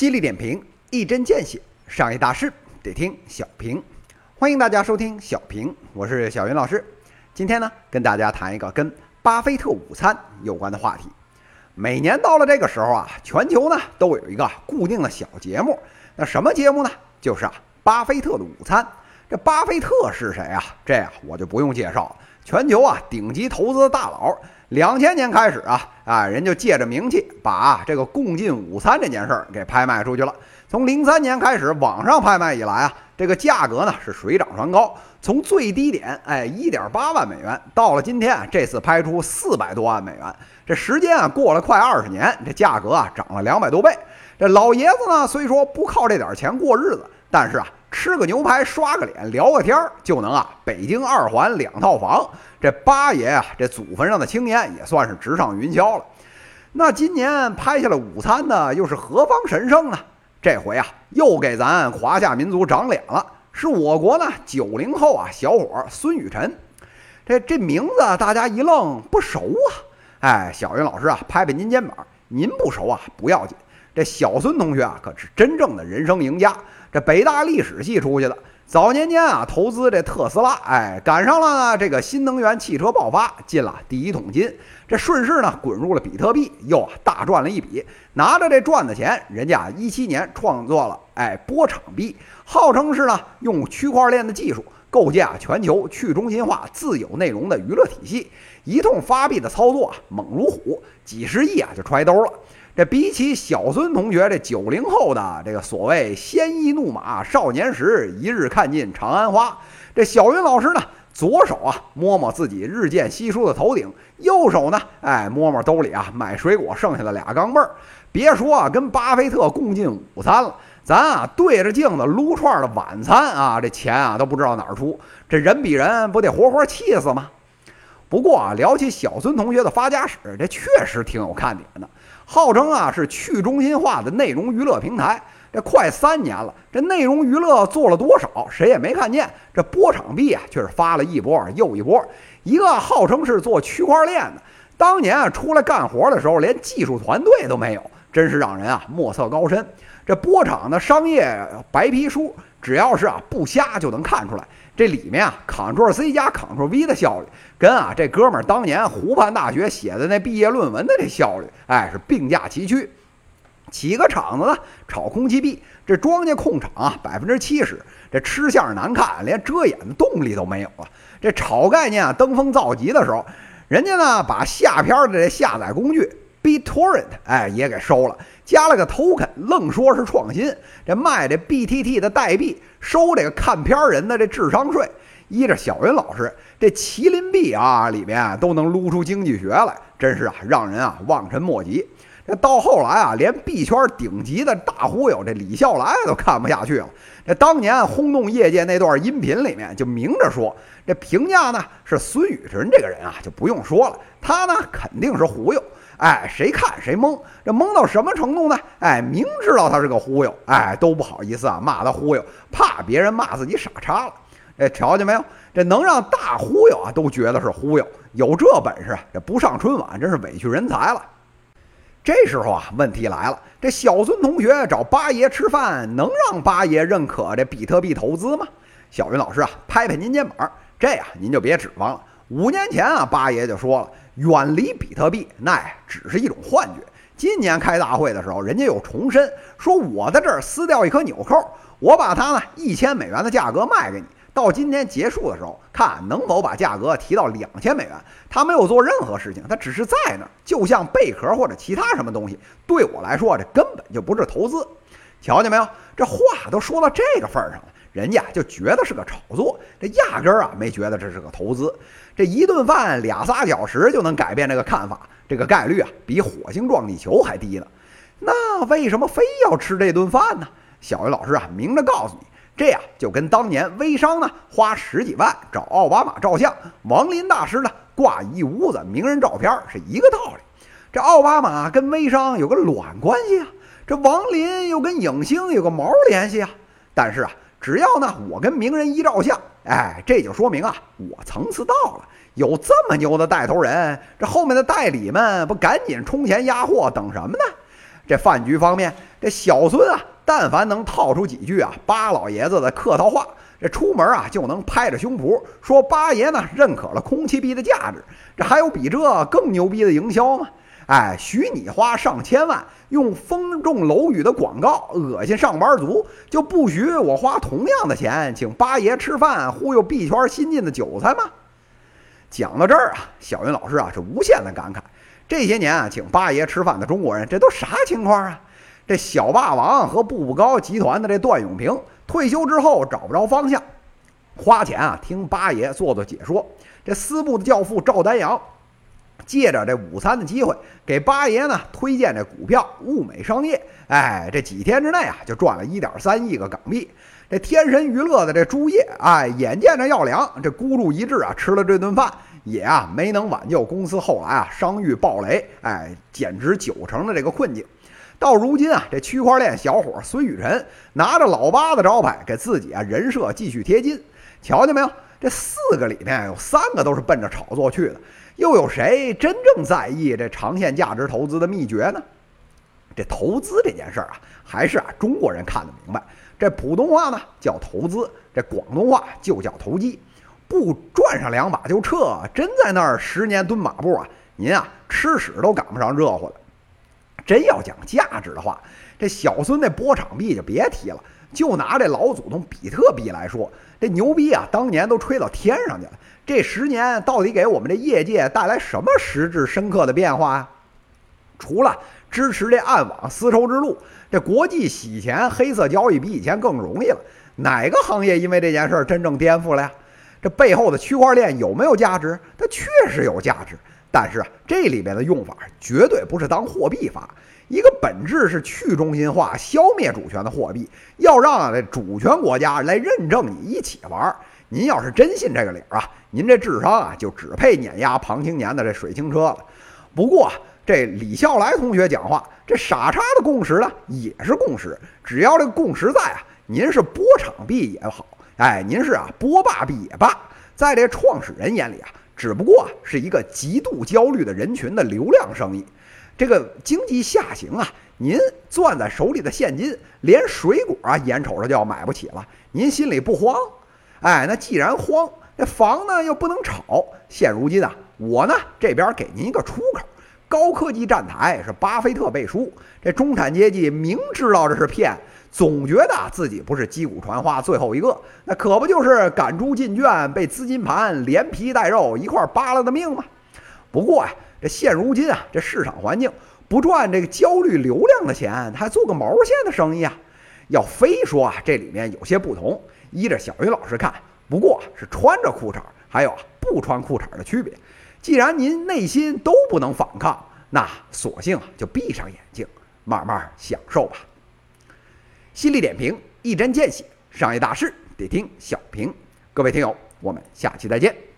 犀利点评，一针见血，商业大事得听小平。欢迎大家收听小平，我是小云老师。今天呢，跟大家谈一个跟巴菲特午餐有关的话题。每年到了这个时候啊，全球呢都有一个固定的小节目。那什么节目呢？就是啊，巴菲特的午餐。这巴菲特是谁啊？这呀，我就不用介绍了。全球啊，顶级投资大佬。两千年开始啊，啊，人就借着名气，把这个共进午餐这件事儿给拍卖出去了。从零三年开始网上拍卖以来啊，这个价格呢是水涨船高，从最低点哎一点八万美元，到了今天这次拍出四百多万美元，这时间啊过了快二十年，这价格啊涨了两百多倍。这老爷子呢虽说不靠这点钱过日子，但是啊。吃个牛排，刷个脸，聊个天儿，就能啊，北京二环两套房。这八爷啊，这祖坟上的青烟也算是直上云霄了。那今年拍下了午餐的又是何方神圣呢？这回啊，又给咱华夏民族长脸了，是我国呢九零后啊小伙孙雨辰。这这名字大家一愣，不熟啊。哎，小云老师啊，拍拍您肩膀，您不熟啊不要紧。这小孙同学啊，可是真正的人生赢家。这北大历史系出去的，早年间啊，投资这特斯拉，哎，赶上了这个新能源汽车爆发，进了第一桶金。这顺势呢，滚入了比特币，又大赚了一笔。拿着这赚的钱，人家一七年创作了哎波场币，号称是呢用区块链的技术构建啊全球去中心化自有内容的娱乐体系。一通发币的操作猛如虎，几十亿啊就揣兜了。这比起小孙同学这九零后的这个所谓鲜衣怒马少年时，一日看尽长安花。这小云老师呢，左手啊摸摸自己日渐稀疏的头顶，右手呢，哎摸摸兜里啊买水果剩下的俩钢镚儿。别说啊跟巴菲特共进午餐了，咱啊对着镜子撸串的晚餐啊，这钱啊都不知道哪儿出。这人比人不得活活气死吗？不过啊，聊起小孙同学的发家史，这确实挺有看点的。号称啊是去中心化的内容娱乐平台，这快三年了，这内容娱乐做了多少，谁也没看见。这波场币啊，却是发了一波又一波。一个号称是做区块链的，当年啊出来干活的时候，连技术团队都没有，真是让人啊莫测高深。这波场的商业白皮书，只要是啊不瞎就能看出来。这里面啊，Ctrl C 加 Ctrl V 的效率，跟啊这哥们儿当年湖畔大学写的那毕业论文的这效率，哎，是并驾齐驱。起个厂子呢，炒空气币，这庄稼控场啊，百分之七十。这吃相难看，连遮掩的动力都没有了。这炒概念啊，登峰造极的时候，人家呢把下片的这下载工具 BitTorrent，哎，也给收了。加了个 token，愣说是创新。这卖这 BTT 的代币，收这个看片人的这智商税。依着小云老师，这麒麟臂啊里面都能撸出经济学来，真是啊让人啊望尘莫及。这到后来啊，连币圈顶级的大忽悠这李笑来都看不下去了。这当年轰动业界那段音频里面，就明着说，这评价呢是孙宇晨这个人啊就不用说了，他呢肯定是忽悠。哎，谁看谁懵，这懵到什么程度呢？哎，明知道他是个忽悠，哎，都不好意思啊骂他忽悠，怕别人骂自己傻叉了。哎，瞧见没有？这能让大忽悠啊都觉得是忽悠，有这本事，这不上春晚真是委屈人才了。这时候啊，问题来了，这小孙同学找八爷吃饭，能让八爷认可这比特币投资吗？小云老师啊，拍拍您肩膀，这呀您就别指望了。五年前啊，八爷就说了。远离比特币，那只是一种幻觉。今年开大会的时候，人家又重申说，我在这儿撕掉一颗纽扣，我把它呢一千美元的价格卖给你。到今天结束的时候，看能否把价格提到两千美元。他没有做任何事情，他只是在那儿，就像贝壳或者其他什么东西。对我来说，这根本就不是投资。瞧见没有？这话都说到这个份儿上了。人家就觉得是个炒作，这压根儿啊没觉得这是个投资。这一顿饭俩仨小时就能改变这个看法，这个概率啊比火星撞地球还低呢。那为什么非要吃这顿饭呢？小鱼老师啊明着告诉你，这样就跟当年微商呢花十几万找奥巴马照相，王林大师呢挂一屋子名人照片是一个道理。这奥巴马跟微商有个卵关系啊，这王林又跟影星有个毛联系啊？但是啊。只要呢，我跟名人一照相，哎，这就说明啊，我层次到了。有这么牛的带头人，这后面的代理们不赶紧充钱压货，等什么呢？这饭局方面，这小孙啊，但凡能套出几句啊八老爷子的客套话，这出门啊就能拍着胸脯说八爷呢认可了空气币的价值。这还有比这更牛逼的营销吗？哎，许你花上千万用风中楼宇的广告恶心上班族，就不许我花同样的钱请八爷吃饭忽悠币圈新进的韭菜吗？讲到这儿啊，小云老师啊是无限的感慨。这些年啊，请八爷吃饭的中国人，这都啥情况啊？这小霸王和步步高集团的这段永平退休之后找不着方向，花钱啊听八爷做做解说。这私募的教父赵丹阳借着这午餐的机会，给八爷呢推荐这股票物美商业。哎，这几天之内啊就赚了一点三亿个港币。这天神娱乐的这朱烨，哎，眼见着要凉，这孤注一掷啊吃了这顿饭。也啊没能挽救公司后来啊商誉暴雷，哎减值九成的这个困境。到如今啊，这区块链小伙孙雨辰拿着老八的招牌，给自己啊人设继续贴金。瞧见没有？这四个里面有三个都是奔着炒作去的。又有谁真正在意这长线价值投资的秘诀呢？这投资这件事儿啊，还是啊中国人看得明白。这普通话呢叫投资，这广东话就叫投机。不转上两把就撤，真在那儿十年蹲马步啊！您啊吃屎都赶不上热乎的。真要讲价值的话，这小孙那波场币就别提了。就拿这老祖宗比特币来说，这牛逼啊，当年都吹到天上去了。这十年到底给我们这业界带来什么实质深刻的变化呀？除了支持这暗网丝绸之路，这国际洗钱黑色交易比以前更容易了。哪个行业因为这件事儿真正颠覆了呀？这背后的区块链有没有价值？它确实有价值，但是啊，这里边的用法绝对不是当货币发。一个本质是去中心化、消灭主权的货币，要让这主权国家来认证你一起玩。您要是真信这个理儿啊，您这智商啊就只配碾压庞青年的这水清车了。不过这李笑来同学讲话，这傻叉的共识呢也是共识，只要这共识在啊，您是波场币也好。哎，您是啊，波霸币也罢，在这创始人眼里啊，只不过是一个极度焦虑的人群的流量生意。这个经济下行啊，您攥在手里的现金，连水果啊眼瞅着就要买不起了，您心里不慌？哎，那既然慌，这房呢又不能炒。现如今啊，我呢这边给您一个出口，高科技站台是巴菲特背书，这中产阶级明知道这是骗。总觉得自己不是击鼓传花最后一个，那可不就是赶猪进圈，被资金盘连皮带肉一块扒拉的命吗？不过呀，这现如今啊，这市场环境不赚这个焦虑流量的钱，他还做个毛线的生意啊？要非说啊，这里面有些不同，依着小鱼老师看，不过是穿着裤衩还有不穿裤衩的区别。既然您内心都不能反抗，那索性就闭上眼睛，慢慢享受吧。犀利点评，一针见血，商业大事得听小平。各位听友，我们下期再见。